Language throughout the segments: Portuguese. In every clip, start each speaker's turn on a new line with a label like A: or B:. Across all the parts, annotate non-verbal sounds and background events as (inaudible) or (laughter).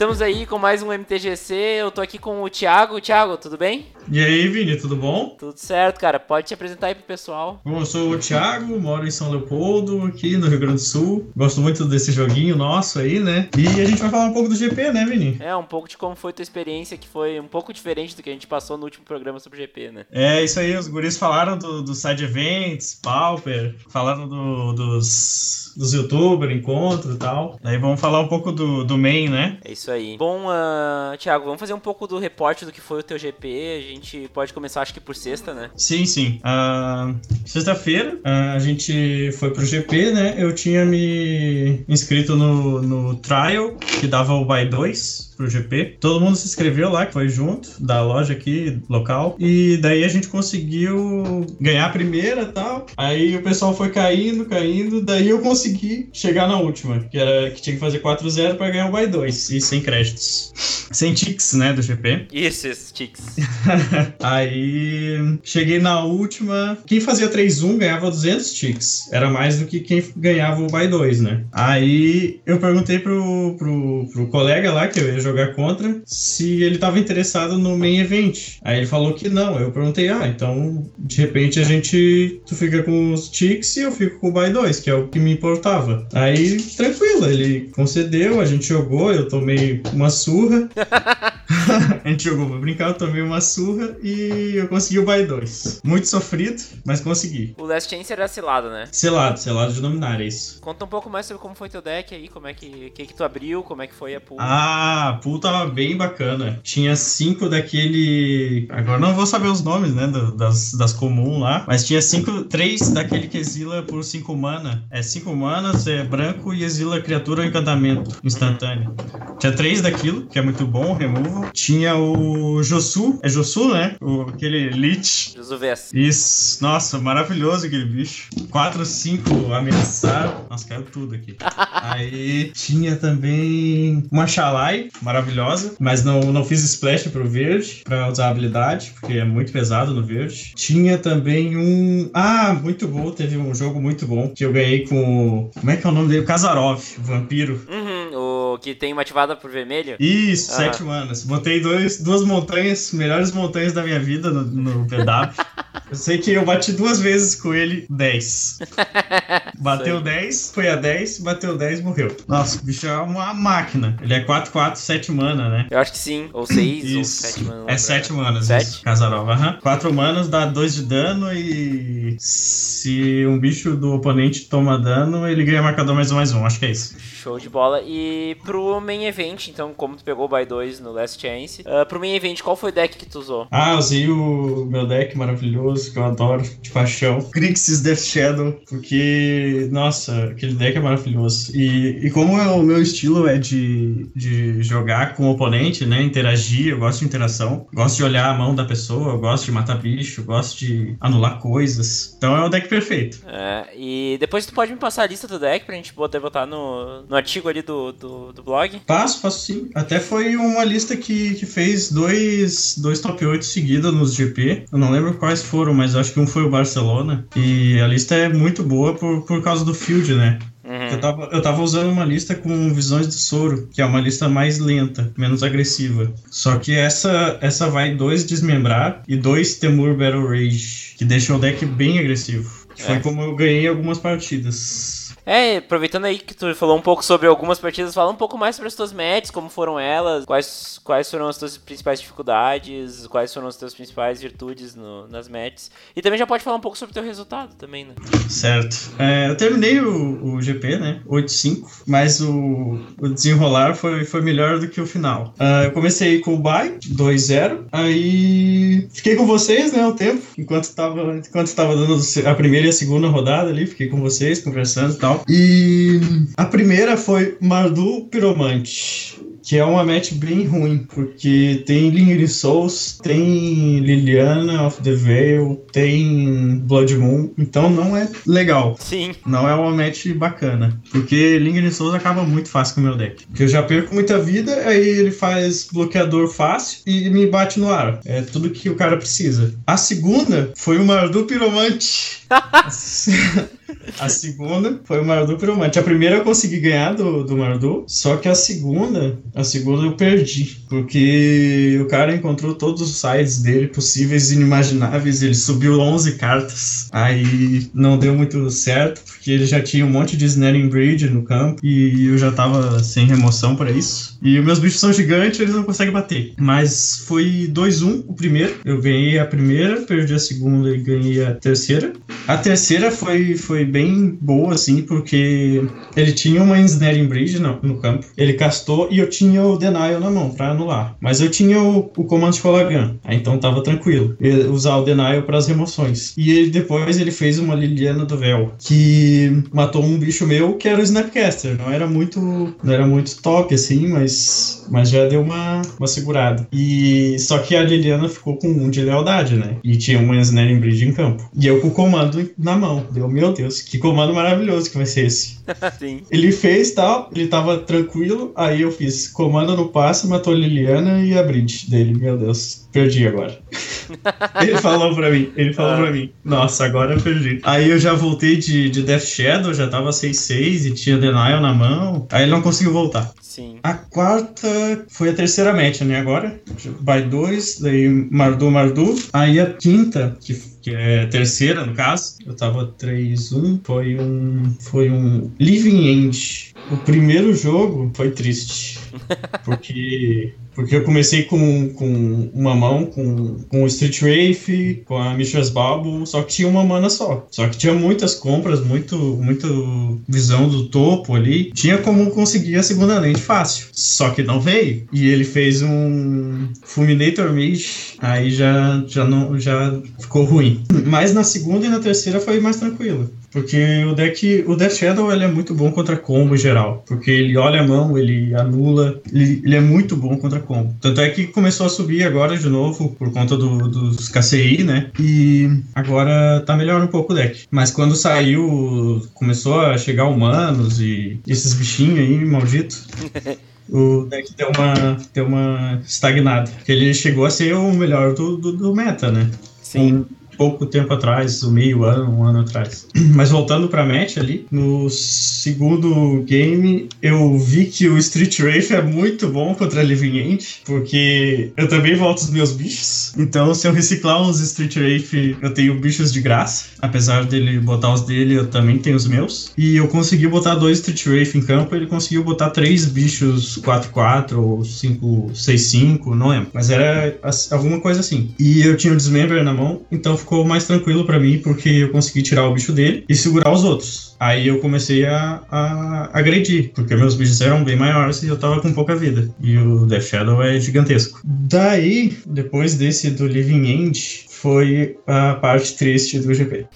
A: estamos aí com mais um MTGC. Eu tô aqui com o Thiago. Thiago, tudo bem?
B: E aí, Vini, tudo bom?
A: Tudo certo, cara. Pode te apresentar aí pro pessoal.
B: Bom, eu sou o Thiago, moro em São Leopoldo, aqui no Rio Grande do Sul. Gosto muito desse joguinho nosso aí, né? E a gente vai falar um pouco do GP, né, Vini?
A: É, um pouco de como foi tua experiência, que foi um pouco diferente do que a gente passou no último programa sobre o GP, né?
B: É, isso aí, os guris falaram do, do side events, Pauper, falaram do, dos, dos youtubers, encontro e tal. Daí vamos falar um pouco do, do main, né?
A: É isso aí. Bom, uh, Thiago, vamos fazer um pouco do reporte do que foi o teu GP. A gente pode começar, acho que por sexta, né?
B: Sim, sim. Uh, Sexta-feira uh, a gente foi pro GP, né? Eu tinha me inscrito no, no trial, que dava o buy 2 pro GP. Todo mundo se inscreveu lá, que foi junto, da loja aqui, local. E daí a gente conseguiu ganhar a primeira tal. Aí o pessoal foi caindo, caindo. Daí eu consegui chegar na última, que era que tinha que fazer 4-0 pra ganhar o buy 2 e sem créditos. Sem ticks, né, do GP.
A: Isso, esses ticks. (laughs)
B: Aí cheguei na última. Quem fazia 3-1 ganhava 200 ticks. Era mais do que quem ganhava o buy 2, né? Aí eu perguntei pro, pro, pro colega lá que eu ia jogar contra se ele tava interessado no main event. Aí ele falou que não. Eu perguntei, ah, então de repente a gente. Tu fica com os ticks e eu fico com o buy 2, que é o que me importava. Aí tranquilo, ele concedeu, a gente jogou, eu tomei uma surra. (laughs) a gente jogou pra brincar, eu tomei uma surra e eu consegui o buy 2. Muito sofrido, mas consegui.
A: O Last Chance era selado, né?
B: Selado, selado de dominar, é isso.
A: Conta um pouco mais sobre como foi teu deck aí, como é que, que, que tu abriu, como é que foi a pool.
B: Ah, a pool tava bem bacana. Tinha cinco daquele. Agora não vou saber os nomes, né? Das, das comuns lá. Mas tinha cinco. Três daquele que exila por cinco mana. É cinco manas, é branco e exila criatura ou encantamento instantâneo. Tinha três daquilo, que é muito bom, removal. Tinha o Josu. É Josu, né? O, aquele Lich.
A: Josu Vess.
B: Isso. Nossa, maravilhoso aquele bicho. Quatro, cinco ameaçar. Nossa, caiu tudo aqui. (laughs) Aí tinha também uma Shalai, maravilhosa. Mas não, não fiz splash pro verde, pra usar a habilidade, porque é muito pesado no verde. Tinha também um. Ah, muito bom. Teve um jogo muito bom que eu ganhei com. Como é que é o nome dele? Kazarov, o vampiro.
A: Uhum, o que tem uma ativada por vermelho.
B: Isso, sete manas. Botei dois, duas montanhas, melhores montanhas da minha vida no, no PW. eu sei que eu bati duas vezes com ele 10. (laughs) Bateu 10, foi a 10, bateu 10, morreu. Nossa, o bicho é uma máquina. Ele é 4, 4, 7 mana, né?
A: Eu acho que sim. Ou 6 ou 7 manas.
B: É 7 manas.
A: 7?
B: Casarova, aham. 4 manas dá 2 de dano e se um bicho do oponente toma dano, ele ganha marcador mais um, mais um. Acho que é isso.
A: Show de bola. E pro main event, então, como tu pegou o by 2 no Last Chance, uh, pro main event, qual foi o deck que tu usou?
B: Ah, usei o meu deck maravilhoso, que eu adoro, de paixão. Grixis Death Shadow, porque, nossa, aquele deck é maravilhoso. E, e como é o meu estilo é de, de jogar com o oponente, né, interagir, eu gosto de interação, gosto de olhar a mão da pessoa, eu gosto de matar bicho, eu gosto de anular coisas. Então é o deck perfeito.
A: É, e depois tu pode me passar a lista do deck pra gente poder botar no, no artigo ali do, do, do blog?
B: Passo, faço sim. Até foi uma lista que, que fez dois, dois top 8 seguidas nos GP. Eu não lembro quais foram, mas acho que um foi o Barcelona. E a lista é muito boa por, por causa do field, né? Eu, tava, eu tava usando uma lista com visões de soro, que é uma lista mais lenta, menos agressiva. Só que essa, essa vai dois desmembrar e dois Temur Battle Rage, que deixa o deck bem agressivo. Que foi
A: É.
B: como eu ganhei algumas partidas.
A: É, aproveitando aí que tu falou um pouco sobre algumas partidas, fala um pouco mais sobre as tuas matches, como foram elas, quais, quais foram as tuas principais dificuldades, quais foram as tuas principais virtudes no- nas matches. E também já pode falar um pouco sobre o teu resultado também, né?
B: Certo. É, eu terminei o, o GP, né? 8-5, mas o, o desenrolar foi, foi melhor do que o final. Ah, eu comecei com o bye, 2-0, aí fiquei com vocês, né, o tempo, enquanto tava, enquanto tava dando a primeira e a segunda rodada ali, fiquei com vocês, conversando tal. E a primeira foi Mardu Piromante. Que é uma match bem ruim, porque tem Lingering Souls, tem Liliana of the Veil, tem Blood Moon, então não é legal.
A: Sim.
B: Não é uma match bacana. Porque Lingering Souls acaba muito fácil com o meu deck. Porque eu já perco muita vida, aí ele faz bloqueador fácil e me bate no ar. É tudo que o cara precisa. A segunda foi o Mardu Piromante. A segunda foi o Mardu Piromante. A primeira eu consegui ganhar do, do Mardu, só que a segunda, a segunda eu perdi. Porque o cara encontrou todos os sites dele possíveis e inimagináveis. Ele subiu 11 cartas. Aí não deu muito certo, porque ele já tinha um monte de Snaring Bridge no campo e eu já tava sem remoção para isso. E meus bichos são gigantes, eles não conseguem bater. Mas foi 2-1 o primeiro. Eu ganhei a primeira, perdi a segunda e ganhei a terceira. A terceira foi, foi bem boa, assim, porque ele tinha uma Ensnaring Bridge no, no campo. Ele castou e eu tinha o Denial na mão pra anular. Mas eu tinha o, o comando de Colagan. Aí então tava tranquilo. usar o Denial para as remoções. E ele, depois ele fez uma Liliana do Véu, que matou um bicho meu que era o Snapcaster. Não era muito, não era muito top, assim, mas, mas já deu uma, uma segurada. E só que a Liliana ficou com um de lealdade, né? E tinha uma Ensnaring Bridge em campo. E eu com o comando na mão. Deu, meu Deus, que comando maravilhoso que vai ser esse. (laughs) Ele fez tal, ele tava tranquilo, aí eu fiz comando no passe, matou a Liliana e a bridge dele. Meu Deus, perdi agora. (laughs) ele falou pra mim, ele falou ah. pra mim, nossa, agora eu perdi. Aí eu já voltei de, de Death Shadow, já tava 6-6 e tinha Denial na mão, aí ele não conseguiu voltar.
A: Sim.
B: A quarta foi a terceira match, né? Agora, by 2, daí Mardu, Mardu. Aí a quinta, que que é terceira no caso. Eu tava 3-1. Foi um. Foi um Living End. O primeiro jogo foi triste. (laughs) Porque porque eu comecei com, com uma mão, com, com o Street Wraith, com a Mistress Bubble, só que tinha uma mana só. Só que tinha muitas compras, muito, muito visão do topo ali. Tinha como conseguir a segunda lente fácil. Só que não veio. E ele fez um Fulminator Mage, aí já, já, não, já ficou ruim. Mas na segunda e na terceira foi mais tranquilo. Porque o deck, o Death Shadow ele é muito bom contra combo em geral. Porque ele olha a mão, ele anula, ele, ele é muito bom contra combo. Tanto é que começou a subir agora de novo por conta do, dos KCI, né? E agora tá melhor um pouco o deck. Mas quando saiu, começou a chegar humanos e esses bichinhos aí, malditos. (laughs) o deck deu uma, deu uma estagnada. Porque ele chegou a ser o melhor do, do, do meta, né?
A: Sim. Um,
B: pouco tempo atrás, um meio ano, um ano atrás. (clears throat) Mas voltando pra match ali, no segundo game eu vi que o Street Wraith é muito bom contra Living End, porque eu também volto os meus bichos. Então, se eu reciclar uns Street Wraith, eu tenho bichos de graça. Apesar dele botar os dele, eu também tenho os meus. E eu consegui botar dois Street Wraith em campo, ele conseguiu botar três bichos 4-4 ou 5-6-5, não lembro. Mas era alguma coisa assim. E eu tinha o Dismember na mão, então ficou ficou mais tranquilo para mim, porque eu consegui tirar o bicho dele e segurar os outros. Aí eu comecei a, a agredir, porque meus bichos eram bem maiores e eu tava com pouca vida. E o Death Shadow é gigantesco. Daí, depois desse do Living End, foi a parte triste do GP.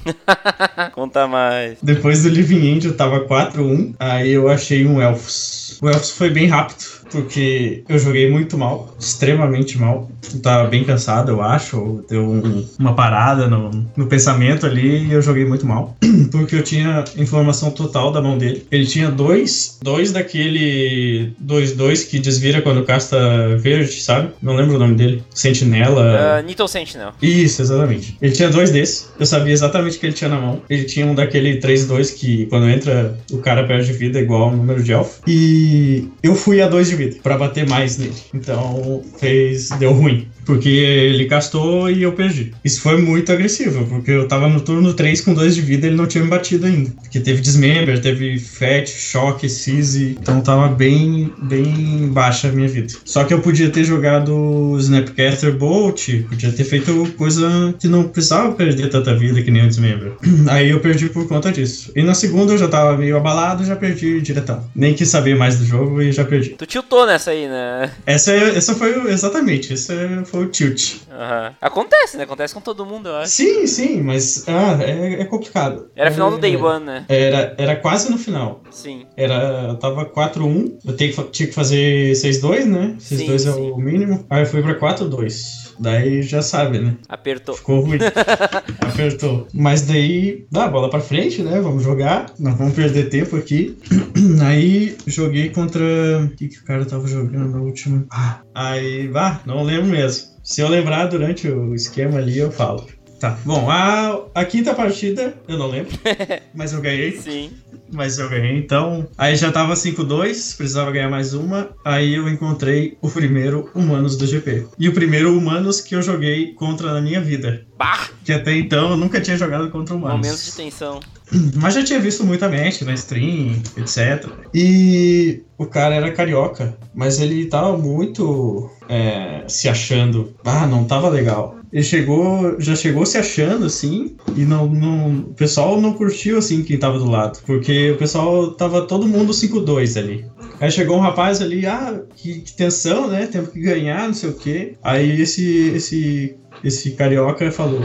B: (laughs)
A: Conta mais.
B: Depois do Living End eu tava 4-1, aí eu achei um Elfos. O Elfos foi bem rápido porque eu joguei muito mal, extremamente mal. Eu tava bem cansado, eu acho. Deu um, uma parada no, no pensamento ali e eu joguei muito mal. (clears throat) Porque eu tinha informação total da mão dele. Ele tinha dois, dois daquele 2-2 que desvira quando casta verde, sabe? Não lembro o nome dele. Sentinela.
A: Uh, Nittle Sentinel.
B: Isso, exatamente. Ele tinha dois desses. Eu sabia exatamente o que ele tinha na mão. Ele tinha um daquele 3-2 que quando entra o cara perde vida igual ao número de elfo. E eu fui a 2 de vida vida para bater mais nele. Então fez deu ruim. Porque ele castou e eu perdi. Isso foi muito agressivo, porque eu tava no turno 3 com 2 de vida e ele não tinha me batido ainda. Porque teve Dismember, teve Fat, Choque, Seize. Então tava bem, bem baixa a minha vida. Só que eu podia ter jogado Snapcaster Bolt, podia ter feito coisa que não precisava perder tanta vida que nem o Dismember. (clears throat) Aí eu perdi por conta disso. E na segunda eu já tava meio abalado, já perdi diretão. Nem quis saber mais do jogo e já perdi.
A: Tu tiltou nessa aí, né?
B: Essa, essa foi exatamente. Essa foi foi o tilt.
A: Uhum. Acontece, né? Acontece com todo mundo, eu acho.
B: Sim, sim, mas ah, é, é complicado.
A: Era final
B: é,
A: do Day One, né?
B: Era, era quase no final.
A: Sim.
B: Era, eu tava 4-1, eu tinha que fazer 6-2, né? 6-2 é o mínimo. Aí eu fui pra 4-2. Daí já sabe, né?
A: Apertou.
B: Ficou ruim. (laughs) Apertou. Mas daí, dá bola pra frente, né? Vamos jogar. Não vamos perder tempo aqui. (clears throat) Aí joguei contra. O que, que o cara tava jogando na última? Ah, aí, vá, não lembro mesmo. Se eu lembrar durante o esquema ali, eu falo. Tá. Bom, a, a quinta partida, eu não lembro, (laughs) mas eu ganhei.
A: Sim.
B: Mas eu ganhei, então. Aí já tava 5-2, precisava ganhar mais uma. Aí eu encontrei o primeiro Humanos do GP. E o primeiro Humanos que eu joguei contra na minha vida.
A: Bah!
B: Que até então eu nunca tinha jogado contra Humanos.
A: Momentos de tensão. (clears throat)
B: Mas já tinha visto muita match na stream, etc. E o cara era carioca, mas ele tava muito é, se achando. Ah, não tava legal. Ele chegou, já chegou se achando assim, e não, não, o pessoal não curtiu assim quem tava do lado, porque o pessoal tava todo mundo 5-2 ali. Aí chegou um rapaz ali, ah, que, que tensão, né? Temos que ganhar, não sei o quê. Aí esse, esse, esse carioca falou,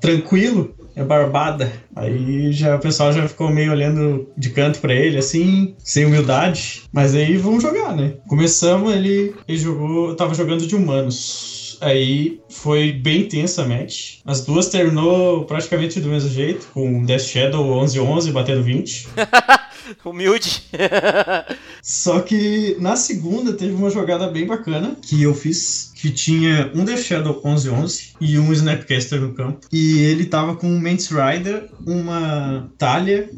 B: tranquilo, é barbada. Aí já o pessoal já ficou meio olhando de canto pra ele, assim, sem humildade. Mas aí vamos jogar, né? Começamos, ele, ele jogou, tava jogando de humanos. Aí foi bem tensa a match. As duas terminou praticamente do mesmo jeito, com Death Shadow 11-11 batendo 20. (laughs)
A: Humilde. (laughs)
B: Só que na segunda teve uma jogada bem bacana que eu fiz, que tinha um Death Shadow 11-11 e um Snapcaster no campo. E ele tava com um Mance Rider, uma Talia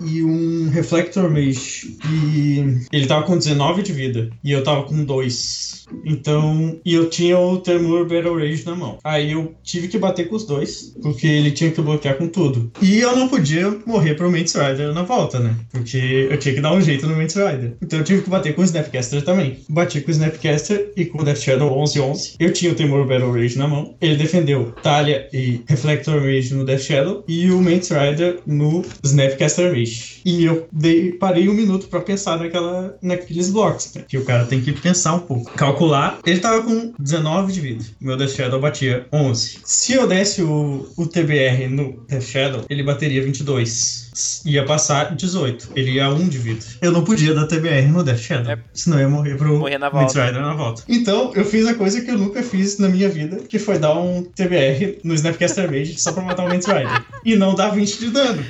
B: e um Reflector Mage. E ele tava com 19 de vida e eu tava com 2. Então, e eu tinha o Temur Battle Rage na mão. Aí eu tive que bater com os dois, porque ele tinha que bloquear com tudo. E eu não podia morrer pro Mance Rider na volta, né? Porque eu tinha que dar um jeito no Mance Rider. Então eu tive que bater com o Snapcaster também. Bati com o Snapcaster e com o Death Shadow 11-11. Eu tinha o Temur Battle Rage na mão. Ele defendeu Talia e Reflector Rage no Death Shadow e o Mance Rider no Snapcaster Rage. E eu dei, parei um minuto pra pensar naquela, naqueles blocos, né? Que o cara tem que pensar um pouco. Calcular. Ele tava com 19 de vida. Meu Death Shadow batia 11. Se eu desse o, o TBR no Death Shadow, ele bateria 22 ia passar 18. Ele ia 1 de vida. Eu não podia dar TBR no Death Shadow.
A: É.
B: Senão eu ia morrer pro
A: Morrer na volta.
B: Rider na volta. Então, eu fiz a coisa que eu nunca fiz na minha vida, que foi dar um TBR no Snapcaster Mage só pra matar o Knight Rider. E não dar 20 de dano.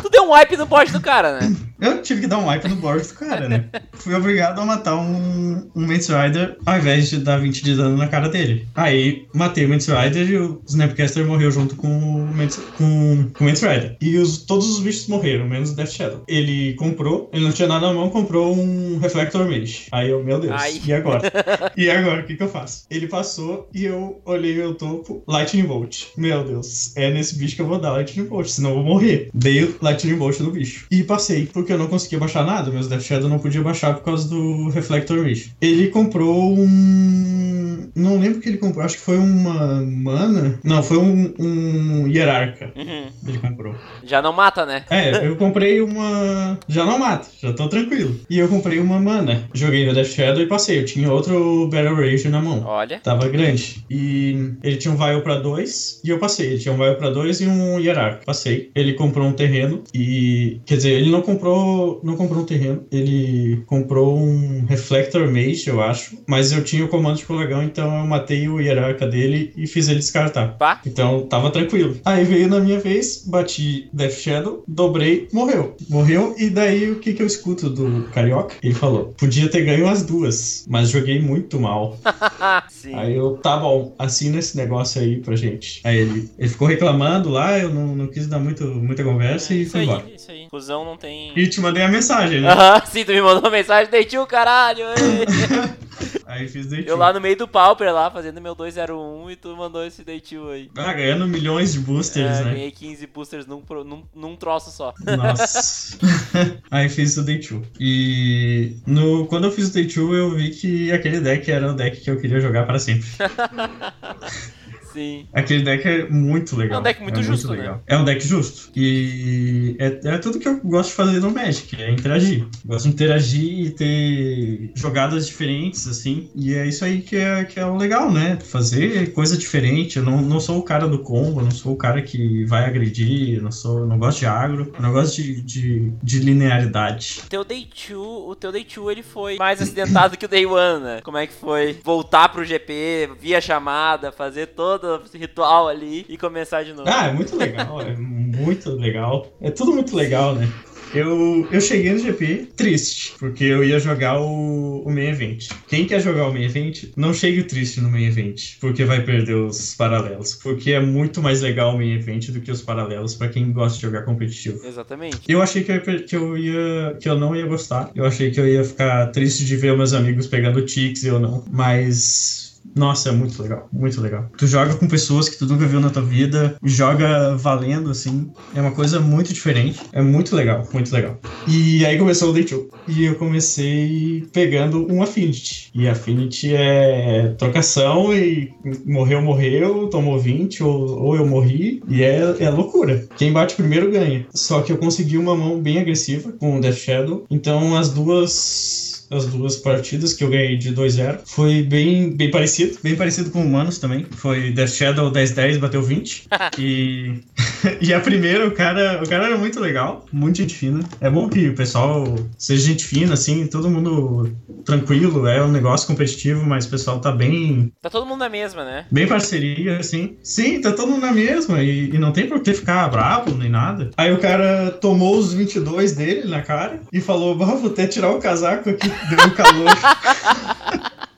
A: Tu deu um wipe no bot do cara, né?
B: Eu tive que dar um wipe no board do cara, né? Fui obrigado a matar um, um Mance Rider ao invés de dar 20 de dano na cara dele. Aí matei o Mance Rider e o Snapcaster morreu junto com o Mance, com, com o Mance Rider. E os, todos os bichos morreram, menos o Death Shadow. Ele comprou, ele não tinha nada na mão, comprou um Reflector Mage. Aí eu, meu Deus,
A: Ai.
B: e agora? (laughs) e agora, o que que eu faço? Ele passou e eu olhei meu topo, Lightning Bolt. Meu Deus, é nesse bicho que eu vou dar Lightning Bolt, senão eu vou morrer. Dei Lightning Bolt no bicho. E passei, porque eu não conseguia baixar nada, meus Death Shadow não podia baixar por causa do Reflector Mage. Ele comprou um... Não lembro o que ele comprou, acho que foi uma mana. Não, foi um, um Hierarca.
A: Uhum.
B: Ele comprou.
A: Já não mata, né?
B: É, eu comprei uma. Já não mato, já tô tranquilo. E eu comprei uma mana. Joguei no Death Shadow e passei. Eu tinha outro Battle Rage na mão.
A: Olha.
B: Tava grande. E ele tinha um Vial pra dois e eu passei. Ele tinha um Vial pra dois e um Hierarca. Passei. Ele comprou um terreno e. Quer dizer, ele não comprou. Não comprou um terreno. Ele comprou um Reflector Mage, eu acho. Mas eu tinha o comando de colegão, então eu matei o Hierarca dele e fiz ele descartar.
A: Pá.
B: Então tava tranquilo. Aí veio na minha vez, bati Death Shadow, dobrei, morreu. Morreu, e daí o que que eu escuto do Carioca? Ele falou: podia ter ganho as duas, mas joguei muito mal. (laughs) Aí eu, tá bom, assina esse negócio aí pra gente. Aí ele, ele ficou reclamando lá, eu não, não quis dar muito, muita conversa e
A: isso
B: foi
A: aí,
B: embora.
A: isso aí. Fusão não tem.
B: E te mandei a mensagem, né?
A: Aham, (laughs) sim, tu me mandou uma mensagem, deitiu o caralho. (laughs)
B: Aí fiz date.
A: Eu lá no meio do Pauper lá, fazendo meu 201 e tu mandou esse deitiu aí.
B: Ah, ganhando milhões de boosters,
A: É,
B: né?
A: ganhei 15 boosters num, num, num troço só.
B: Nossa. (laughs) Aí fiz o Day 2. E no, quando eu fiz o Day 2, eu vi que aquele deck era o deck que eu queria jogar para sempre. (laughs)
A: Sim.
B: Aquele deck é muito legal.
A: É um deck muito justo, né?
B: legal. É um deck justo. E é, é tudo que eu gosto de fazer no Magic, é interagir. Gosto de interagir e ter jogadas diferentes, assim. E é isso aí que é, que é o legal, né? Fazer coisa diferente. Eu não, não sou o cara do combo, eu não sou o cara que vai agredir, eu não, sou, eu não gosto de agro, eu não gosto de, de, de linearidade.
A: O teu Day 2, o teu Day 2 ele foi mais acidentado que o Day 1, né? Como é que foi voltar pro GP, via chamada, fazer todo esse ritual ali e começar de novo?
B: Ah, é muito legal, é muito legal. É tudo muito legal, né? Eu, eu cheguei no GP triste, porque eu ia jogar o, o main event. Quem quer jogar o main event, não chegue triste no main event, porque vai perder os paralelos. Porque é muito mais legal o main event do que os paralelos para quem gosta de jogar competitivo.
A: Exatamente.
B: Eu achei que eu, ia, que eu ia que eu não ia gostar. Eu achei que eu ia ficar triste de ver meus amigos pegando ticks e eu não. Mas nossa, é muito legal, muito legal. Tu joga com pessoas que tu nunca viu na tua vida, joga valendo, assim. É uma coisa muito diferente. É muito legal, muito legal. E aí começou o Day 2. E eu comecei pegando um Affinity. E Affinity é trocação e morreu, morreu, tomou 20, ou, ou eu morri. E é, é loucura. Quem bate primeiro ganha. Só que eu consegui uma mão bem agressiva com o Death Shadow. Então as duas as duas partidas que eu ganhei de 2-0. Foi bem, bem parecido, bem parecido com Humanos também. Foi Death Shadow 10-10, bateu 20. (laughs) e, (laughs) e a primeira, o cara, o cara era muito legal, muito gente fina. É bom que o pessoal seja gente fina, assim, todo mundo tranquilo, é um negócio competitivo, mas o pessoal tá bem.
A: Tá todo mundo na mesma, né?
B: Bem parceria, assim. Sim, tá todo mundo na mesma, e, e não tem por que ficar bravo nem nada. Aí o cara tomou os 22 dele na cara e falou: vou até tirar o casaco aqui Deu um calor.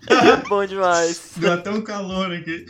B: (laughs)
A: Bom demais.
B: Deu até um calor aqui.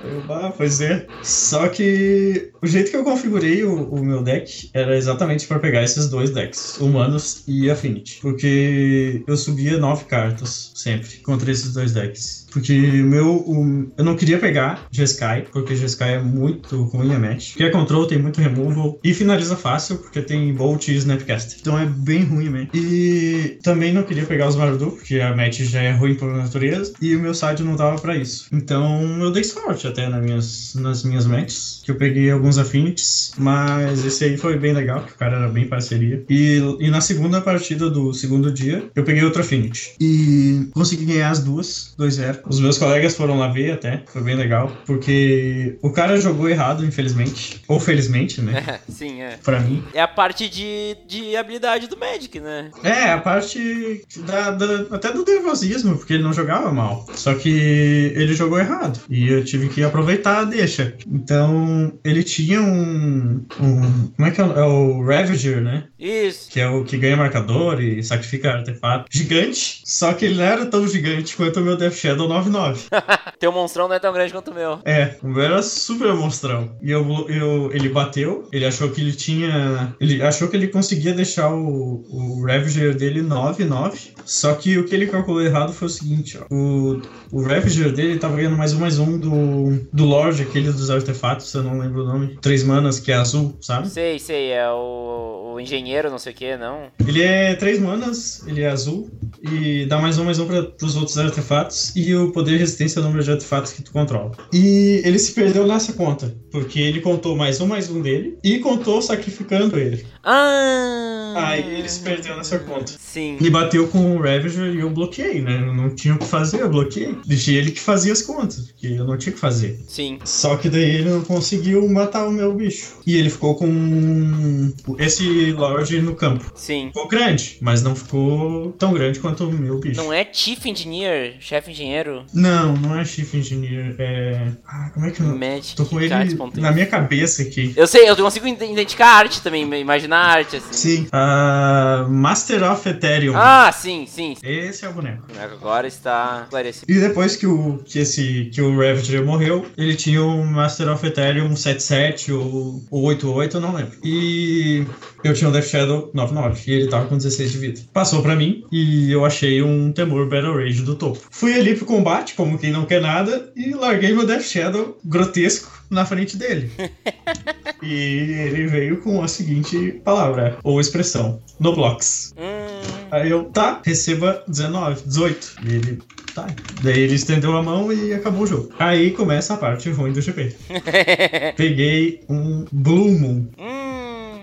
B: Eu, ah, pois é. Só que o jeito que eu configurei o, o meu deck era exatamente para pegar esses dois decks, Humanos e Affinity. Porque eu subia nove cartas sempre contra esses dois decks. Porque o meu. O, eu não queria pegar Jeskai, porque Jeskai é muito ruim a match. Porque é control, tem muito removal e finaliza fácil, porque tem Bolt e Snapcaster. Então é bem ruim a match. E também não queria pegar os Marudu, porque a match já é ruim por natureza. E o meu side não tava para isso. Então eu dei sorte até nas minhas, nas minhas matches, que eu peguei alguns affinities, mas esse aí foi bem legal, que o cara era bem parceria. E, e na segunda partida do segundo dia, eu peguei outro affinity. E consegui ganhar as duas, 2-0. Os meus colegas foram lá ver até, foi bem legal, porque o cara jogou errado, infelizmente. Ou felizmente, né? (laughs)
A: Sim, é.
B: Pra mim.
A: É a parte de, de habilidade do Magic, né?
B: É, a parte da, da, até do nervosismo, porque ele não jogava mal. Só que ele jogou errado. E eu tive que aproveitar a deixa. Então, ele tinha um. um como é que é? É o Ravager, né?
A: Isso.
B: Que é o que ganha marcador e sacrifica artefato. Gigante. Só que ele não era tão gigante quanto o meu Death Shadow 99. (laughs)
A: Teu monstrão não é tão grande quanto o meu.
B: É, o meu era super monstrão. E eu, eu, ele bateu, ele achou que ele tinha. Ele achou que ele conseguia deixar o, o Ravager dele 9-9. Só que o que ele calculou errado foi o seguinte: ó, o, o Ravager dele tava ganhando mais um mais um do, do Lorde, aquele dos artefatos, eu não lembro o nome. Três manas, que é azul, sabe?
A: Sei, sei, é o, o engenheiro, não sei o que, não.
B: Ele é três manas, ele é azul, e dá mais um mais um para os outros artefatos, e o poder e resistência ao número de artefatos que tu controla. E ele se perdeu nessa conta, porque ele contou mais um mais um dele, e contou sacrificando ele.
A: Ah!
B: Aí ele se perdeu nessa conta.
A: Sim.
B: E bateu com o Ravager e eu bloqueei, né? Eu não tinha o que fazer, eu bloqueei. Deixei ele que fazia as contas, porque eu não tinha o que fazer.
A: Sim.
B: Só que daí ele não conseguiu matar o meu bicho. E ele ficou com esse Lorde no campo.
A: Sim.
B: Ficou grande, mas não ficou tão grande quanto o meu bicho.
A: Não é Chief Engineer, chefe engenheiro?
B: Não, não é Chief Engineer. É. Ah, como é que eu.
A: Magic
B: Tô com ele na minha cabeça aqui.
A: Eu sei, eu consigo identificar a arte também, imaginar a arte, assim.
B: Sim. Ah, Master of Ethereum.
A: Ah, sim, sim.
B: Esse é o boneco.
A: Agora está esclarecido.
B: E depois que o, que esse, que o Ravager morreu, ele tinha o Master of Ethereum 77 ou, ou 88, eu não lembro. E eu tinha o Death Shadow 99 e ele tava com 16 de vida. Passou pra mim e eu achei um Temur Battle Rage do topo. Fui ali pro combate, como quem não quer nada, e larguei meu Death Shadow grotesco na frente dele. e ele veio com a seguinte palavra, ou expressão, no blocks.
A: Hum,
B: Aí eu, tá, receba 19, 18. E ele, tá. Daí ele estendeu a mão e acabou o jogo. Aí começa a parte ruim do GP. (laughs) Peguei um Blue Moon.
A: hum.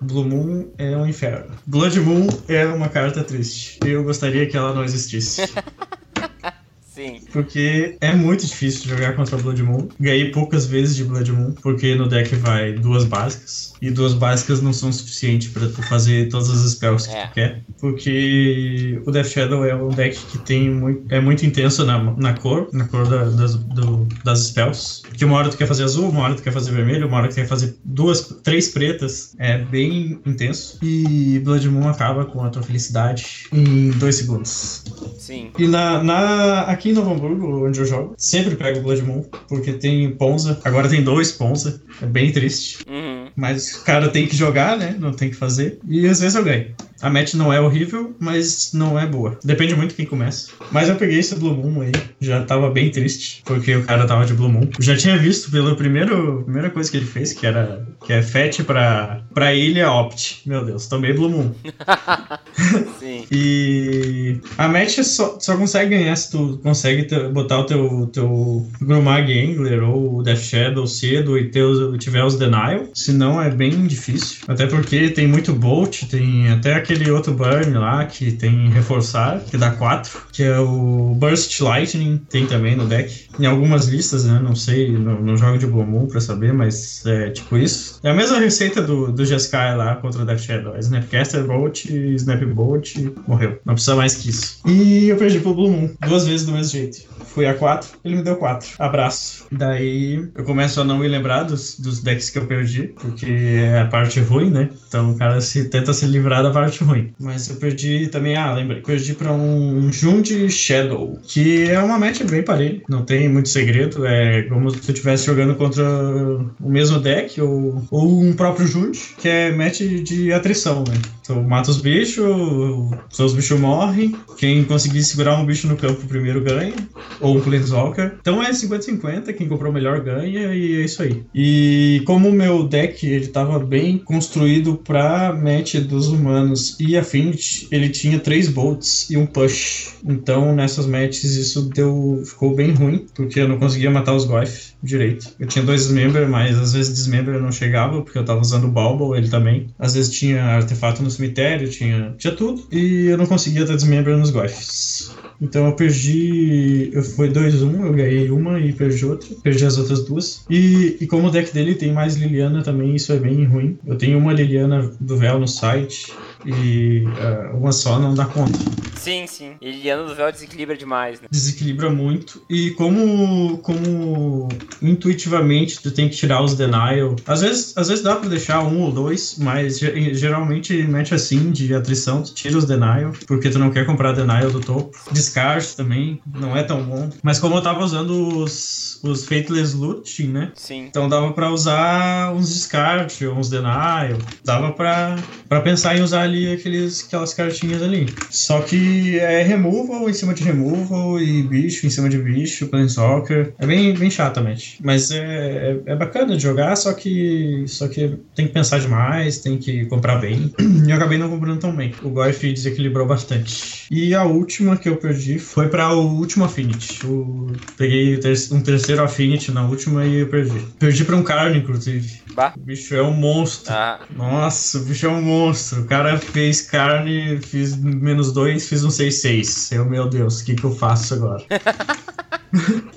B: Blue Moon é um inferno. Blood Moon é uma carta triste. Eu gostaria que ela não existisse. (laughs)
A: Sim.
B: Porque é muito difícil jogar contra Blood Moon. Ganhei poucas vezes de Blood Moon, porque no deck vai duas básicas. E duas básicas não são suficientes pra tu fazer todas as spells que
A: É.
B: tu quer. Porque o Death Shadow é um deck que tem muito, é muito intenso na, na cor, na cor da- das, do- das spells. Que uma hora tu quer fazer azul, uma hora tu quer fazer vermelho, uma hora tu quer fazer duas, três pretas. É bem intenso. E Blood Moon acaba com a tua felicidade em dois segundos.
A: Sim.
B: E na, na- aqui em Novo Hamburgo, onde eu jogo, sempre pego Blood Moon, porque tem Ponza. Agora tem dois Ponza. É bem triste.
A: Uhum.
B: Mas o cara tem que jogar, né? Não tem que fazer. E às vezes eu ganho. A match não é horrível, mas não é boa. Depende muito quem começa. Mas eu peguei esse Blue Moon aí. Já tava bem triste, porque o cara tava de Blue Moon. Eu já tinha visto pela primeiro, primeira coisa que ele fez, que era que é fetch pra, pra ilha Opt. Meu Deus, tomei Blue Moon. (laughs)
A: Sim.
B: E a match só, só consegue ganhar se tu consegue te- botar o teu, teu Grumag Angler ou o Death Shadow cedo e ter os, tiver os Denial. Senão é bem difícil. Até porque tem muito Bolt, tem até aquele outro Burn lá que tem Reforçar, que dá 4, que é o Burst Lightning, tem também no deck. Em algumas listas, né? Não sei, não, não jogo de Blue Moon pra saber, mas é tipo isso. É a mesma receita do, do Jeskai lá contra o Death Shadow. Snapcaster, Bolt, Snap Bolt, morreu. Não precisa mais que isso. E eu perdi pro Blue Moon, duas vezes do mesmo jeito. Fui a 4, ele me deu 4. Abraço. Daí eu começo a não me lembrar dos, dos decks que eu perdi, porque é a parte ruim, né? Então o cara se, tenta se livrar da parte ruim. Mas eu perdi também, ah, lembrei, perdi pra um Jund Shadow, que é uma match bem parelha, não tem muito segredo, é como se tu estivesse jogando contra o mesmo deck ou, ou um próprio Jund, que é match de atrição, né? Tu mata os bichos, seus bichos morrem, quem conseguir segurar um bicho no campo primeiro ganha, ou um Planeswalker. Então é 50-50, quem comprou melhor ganha e é isso aí. E como o meu deck ele tava bem construído pra match dos humanos e Affinity, ele tinha três bolts e um push. Então nessas matches isso deu ficou bem ruim, porque eu não conseguia matar os Goif direito. Eu tinha dois Dismember, mas às vezes Dismember não chegava, porque eu tava usando o Balbo, ele também. Às vezes tinha artefato no cemitério, tinha, tinha tudo, e eu não conseguia dar Dismember nos Goifs. Então eu perdi. Eu foi 2-1, eu ganhei uma e perdi outra. Perdi as outras duas. E, e como o deck dele tem mais Liliana também, isso é bem ruim. Eu tenho uma Liliana do Véu no site. E ah, uma só não dá conta.
A: Sim, sim. E Liliana do Véu desequilibra demais, né?
B: Desequilibra muito. E como, como intuitivamente tu tem que tirar os denial. Às vezes, às vezes dá pra deixar um ou dois, mas ge- geralmente mete assim de atrição, tu tira os denial, porque tu não quer comprar denial do topo. Descarte também, não é tão bom. Mas como eu tava usando os, os Fateless Looting, né?
A: Sim.
B: Então dava pra usar uns descarte, uns denial, dava pra, pra pensar em usar ali aqueles, aquelas cartinhas ali. Só que é removal em cima de removal e bicho em cima de bicho, planeswalker. É bem, bem chatamente. Mas é, é, é bacana de jogar, só que, só que tem que pensar demais, tem que comprar bem. (clears throat) E eu acabei não comprando tão bem. O Goif desequilibrou bastante. E a última que eu perdi foi pra o último Affinity. O- peguei um terceiro Affinity na última e eu perdi. Perdi pra um Carne, inclusive.
A: Bah.
B: O bicho é um monstro.
A: Ah,
B: Nossa, o bicho é um monstro. O cara fez carne, fiz menos dois, fiz um 6-6. Eu, meu Deus, o que, que eu faço agora?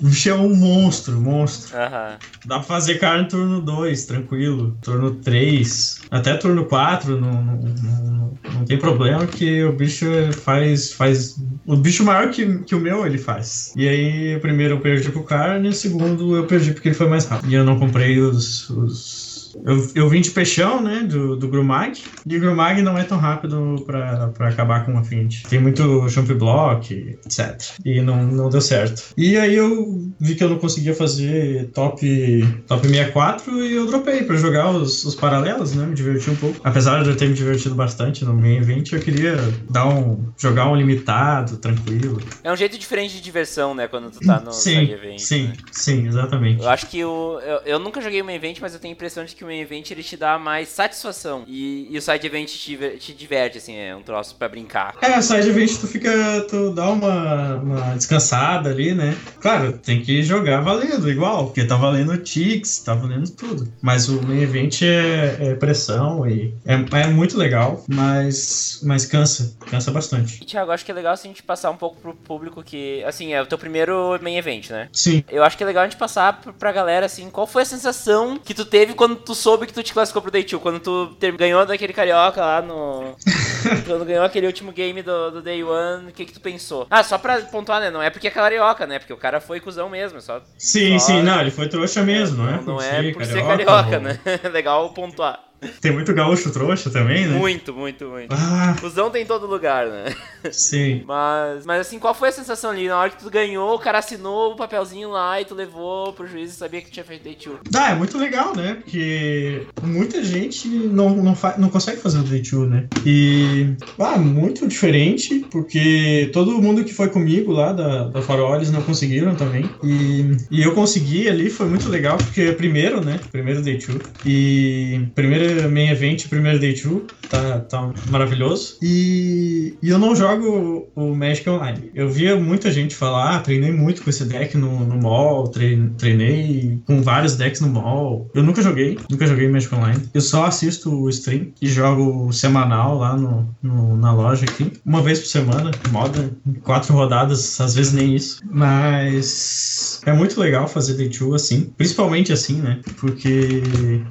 B: o (laughs) bicho é um monstro, monstro.
A: aham.
B: Dá pra fazer carne turno 2, tranquilo. Turno 3, até turno 4, não, não, não, não tem problema que o bicho faz. faz o bicho maior que, que o meu ele faz. E aí, o primeiro eu perdi pro carne, o segundo eu perdi porque ele foi mais rápido. E eu não comprei os. os- Eu, eu vim de peixão, né, do, do Grumag, e o Grumag não é tão rápido pra, pra acabar com o Affinity. Tem muito jump block, etc. E não, não deu certo. E aí eu vi que eu não conseguia fazer top, top 64 e eu dropei pra jogar os, os paralelos, né, me divertir um pouco. Apesar de eu ter me divertido bastante no main event, eu queria dar um, jogar um limitado, tranquilo.
A: É um jeito diferente de diversão, né? Quando tu tá no
B: sim,
A: event.
B: sim,
A: né?
B: sim, exatamente.
A: Eu acho que o. Eu, eu nunca joguei uma event, mas eu tenho a impressão de que o main event ele te dá mais satisfação. E, e o side event te, te diverte, assim, é um troço pra brincar.
B: É, o side event tu fica. tu dá uma, uma descansada ali, né? Claro, tem que jogar valendo, igual, porque tá valendo ticks, tá valendo tudo. Mas o main event é, é pressão e é, é muito legal, mas, mas cansa, cansa bastante.
A: E, Thiago, acho que é legal assim, a gente passar um pouco pro público que, assim, é o teu primeiro main event, né?
B: Sim.
A: Eu acho que é legal a gente passar pra galera, assim, qual foi a sensação que tu teve quando tu soube que tu te classificou pro Day 2? Quando tu ter, ganhou daquele carioca lá no. (laughs) quando ganhou aquele último game do, do Day 1, o que que tu pensou? Ah, só pra pontuar, né? Não é porque é carioca, né? Porque o cara foi cuzão mesmo, só.
B: Sim,
A: só...
B: sim, não, ele foi trouxa mesmo, não,
A: não
B: é?
A: Por não
B: ser
A: é por
B: carioca,
A: ser carioca,
B: ou...
A: né? (laughs) legal pontuar.
B: Tem muito gaúcho trouxa também, né?
A: Muito, muito, muito.
B: Ah,
A: Fusão tem em todo lugar, né?
B: sim.
A: Mas, mas assim, qual foi a sensação ali? Na hora que tu ganhou, o cara assinou o papelzinho lá e tu levou pro juiz e sabia que tinha feito day two.
B: Ah, é muito legal, né? Porque muita gente não, não, não consegue fazer o day two, né? E, ah, muito diferente, porque todo mundo que foi comigo lá da, da Faroles não conseguiram também. E, e eu consegui ali, foi muito legal, porque é primeiro, né? Primeiro day two. E primeiro main event, primeiro day two, tá, tá maravilhoso. E, e eu não jogo o Magic Online. Eu via muita gente falar, ah, treinei muito com esse deck no, no mall, trein, treinei com vários decks no mall. Eu nunca joguei, nunca joguei Magic Online. Eu só assisto o stream e jogo semanal lá no, no na loja aqui. Uma vez por semana, moda, quatro rodadas, às vezes nem isso. Mas é muito legal fazer day two assim, principalmente assim, né? Porque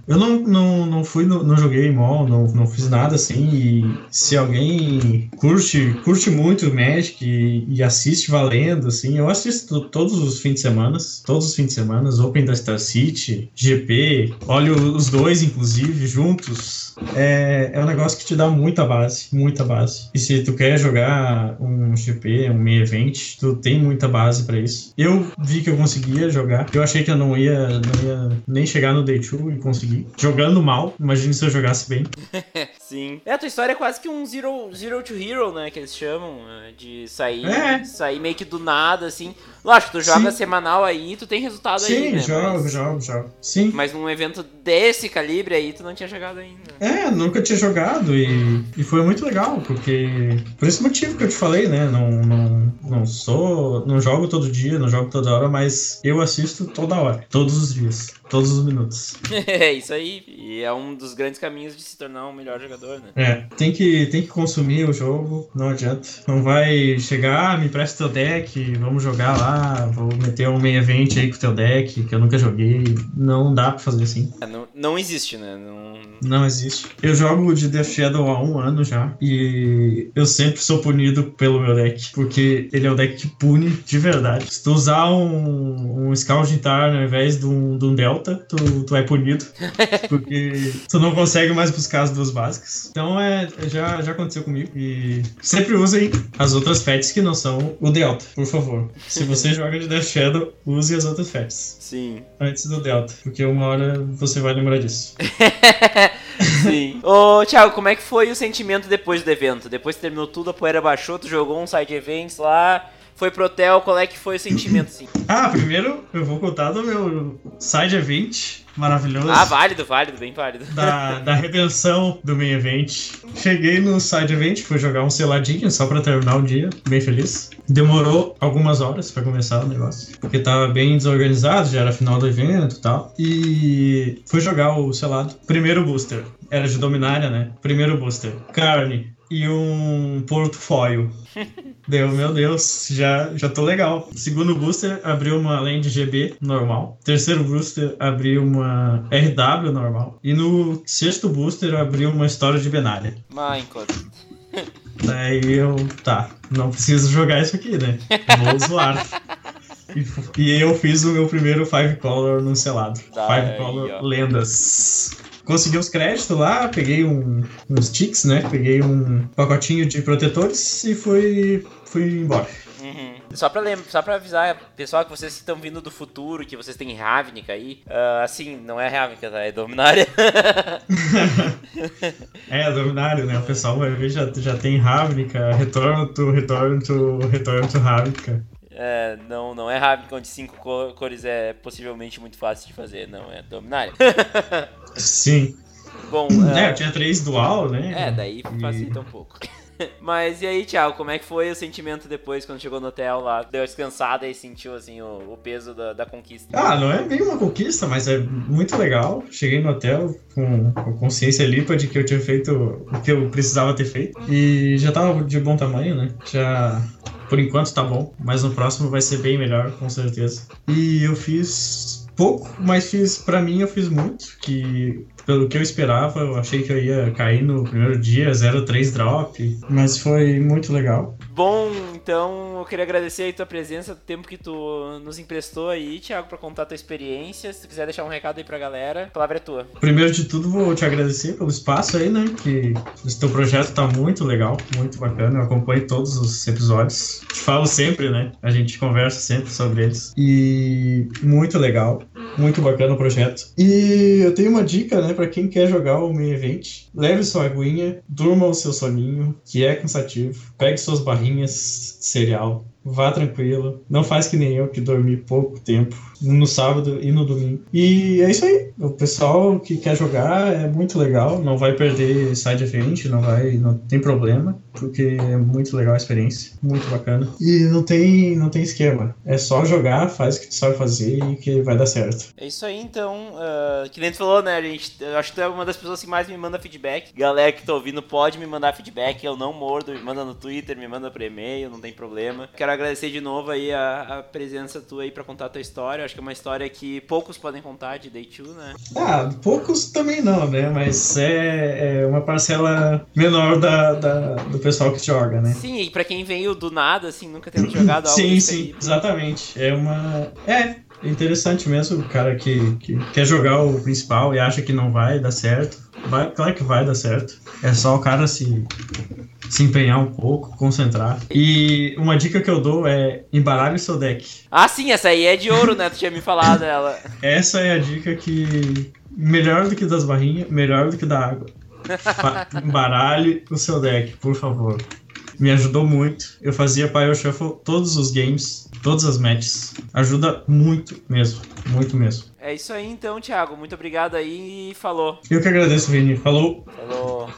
B: eu não, não, não fui, não joguei mall, não, não fiz nada assim. E se alguém curte, curte muito o Magic e, e assiste valendo, assim, eu assisto todos os fins de semana, todos os fins de semana, Open da Star City, GP, olho os dois, inclusive, juntos. É, é um negócio que te dá muita base, muita base. E se tu quer jogar um GP, um main event, tu tem muita base para isso. Eu vi que eu conseguia jogar. Eu achei que eu não ia, não ia nem chegar no Day 2 e consegui. Jogando mal, imagine se eu jogasse bem. (laughs)
A: Sim. É, a tua história é quase que um zero, zero to hero, né? Que eles chamam. né, De sair,
B: É.
A: sair meio que do nada, assim. Lógico, tu joga
B: Sim.
A: semanal aí, tu tem resultado aí,
B: Sim,
A: né?
B: jogo,
A: mas,
B: jogo, jogo. Sim.
A: mas num evento desse calibre aí, tu não tinha jogado ainda.
B: É, nunca tinha jogado e, e foi muito legal, porque. Por esse motivo que eu te falei, né? Não, não, não sou. Não jogo todo dia, não jogo toda hora, mas eu assisto toda hora, todos os dias, todos os minutos. (laughs)
A: É isso aí. E é um dos grandes caminhos de se tornar um melhor jogador, né?
B: É, tem que, tem que consumir o jogo, não adianta. Não vai chegar, ah, me presta teu deck, vamos jogar lá, vou meter um main event aí com teu deck, que eu nunca joguei. Não dá pra fazer assim.
A: É, Não, não existe, né? Não...
B: Não existe. Eu jogo de Death Shadow há um ano já. E eu sempre sou punido pelo meu deck. Porque ele é o deck que pune de verdade. Se tu usar um, um Scalding Tarn ao invés de um, de um Delta, tu, tu é punido. (laughs) Porque tu não consegue mais buscar as duas básicas. Então é, já, já aconteceu comigo. E sempre usem as outras fets que não são o Delta, por favor. Se você joga de Death Shadow, use as outras fets.
A: Sim.
B: Antes do Delta. Porque uma hora você vai lembrar disso. (laughs)
A: Sim. Ô, Thiago, como é que foi o sentimento depois do evento? Depois que terminou tudo, a poeira baixou, tu jogou um side events lá, foi pro hotel, qual é que foi o sentimento, assim? (clears throat)
B: Ah, primeiro eu vou contar do meu side event maravilhoso.
A: Ah, válido, válido, bem válido.
B: Da, (laughs) da redenção do main event. Cheguei no side event, fui jogar um seladinho só pra terminar o dia, bem feliz. Demorou algumas horas pra começar o negócio, porque tava bem desorganizado, já era final do evento e tal. E fui jogar o selado. Primeiro booster, era de Dominária, né? Primeiro booster, carne e um portfólio. (laughs) Deu, meu Deus, já, já tô legal. Segundo booster, abriu uma land GB normal. Terceiro booster, abriu uma RW normal. E no sexto booster, abriu uma história de Benária.
A: Minecraft. (laughs)
B: Daí eu, tá, não preciso jogar isso aqui, né? Vou zoar. E, e eu fiz o meu primeiro Five Color no selado.
A: Tá
B: Five Color
A: ó.
B: lendas. Consegui os créditos lá, peguei um, uns ticks, né? Peguei um pacotinho de protetores e fui, fui embora.
A: Uhum. Só pra, lembra, só pra avisar, pessoal, que vocês estão vindo do futuro, que vocês têm Ravnica aí. ah, assim, não é Ravnica, tá? É Dominária. (laughs)
B: É, Dominário, né? O pessoal vai ver, já, já tem Ravnica, Retorno to, Retorno to, Retorno to Ravnica.
A: É, não, não é Ravnica, onde cinco co- cores é possivelmente muito fácil de fazer, não, é Dominária. (laughs)
B: Sim.
A: Bom,
B: é, eu tinha três dual, né?
A: É, daí facilita um pouco. (laughs) Mas e aí, Thiago, como é que foi o sentimento depois, quando chegou no hotel lá? Deu descansada e sentiu, assim, o, o peso da, da, conquista?
B: Ah, não é bem uma conquista, mas é muito legal. Cheguei no hotel com, com consciência limpa de que eu tinha feito o que eu precisava ter feito. E já tava de bom tamanho, né? Já por enquanto tá bom, mas no próximo vai ser bem melhor, com certeza. E eu fiz pouco, mas fiz para mim eu fiz muito, que pelo que eu esperava, eu achei que eu ia cair no primeiro dia, 0,3 drop, mas foi muito legal.
A: Bom, então eu queria agradecer a tua presença, o tempo que tu nos emprestou aí, Thiago, para contar a tua experiência. Se tu quiser deixar um recado aí pra galera, a palavra é tua.
B: Primeiro de tudo, vou te agradecer pelo espaço aí, né? Que esse teu projeto tá muito legal, muito bacana. Eu acompanho todos os episódios. Te falo sempre, né? A gente conversa sempre sobre eles. E muito legal, muito bacana o projeto. E eu tenho uma dica, né, para quem quer jogar o main event. Leve sua aguinha, durma o seu soninho, que é cansativo. Pegue suas barrinhas barrinhas cereal. Vá tranquilo. Não faz que nem eu que dormi pouco tempo no sábado e no domingo. E é isso aí. O pessoal que quer jogar é muito legal. Não vai perder side event, não vai, não tem problema, porque é muito legal a experiência, muito bacana. E não tem, não tem esquema. É só jogar, faz o que tu sabe fazer e que vai dar certo.
A: É isso aí, então. Uh, que nem tu falou, né, gente? Eu acho que tu é uma das pessoas que mais me manda feedback. Galera que tá ouvindo pode me mandar feedback. Eu não mordo, me manda no Twitter, me manda por e-mail, não tem problema. Quero agradecer de novo aí a, a presença tua aí pra contar a tua história acho que é uma história que poucos podem contar de Day 2, né?
B: Ah, poucos também não, né? Mas é, é uma parcela menor da, da, do pessoal que joga, né?
A: Sim, e pra quem veio do nada, assim, nunca tendo jogado algo
B: Sim, sim, exatamente. É uma. É, interessante mesmo o cara que, que quer jogar o principal e acha que não vai dar certo. Vai, claro que vai dar certo. É só o cara se se empenhar um pouco, concentrar. E uma dica que eu dou é embaralhe o seu deck.
A: Ah, sim, essa aí é de ouro, né? Tu tinha me falado dela. (laughs)
B: Essa é a dica que melhor do que das barrinhas, melhor do que da água. embaralhe o seu deck, por favor. Me ajudou muito. Eu fazia Pyro Shuffle todos os games, todas as matches. Ajuda muito mesmo, muito mesmo.
A: É isso aí então, Thiago. Muito obrigado aí e falou.
B: Eu que agradeço, Vini. Falou.
A: Falou.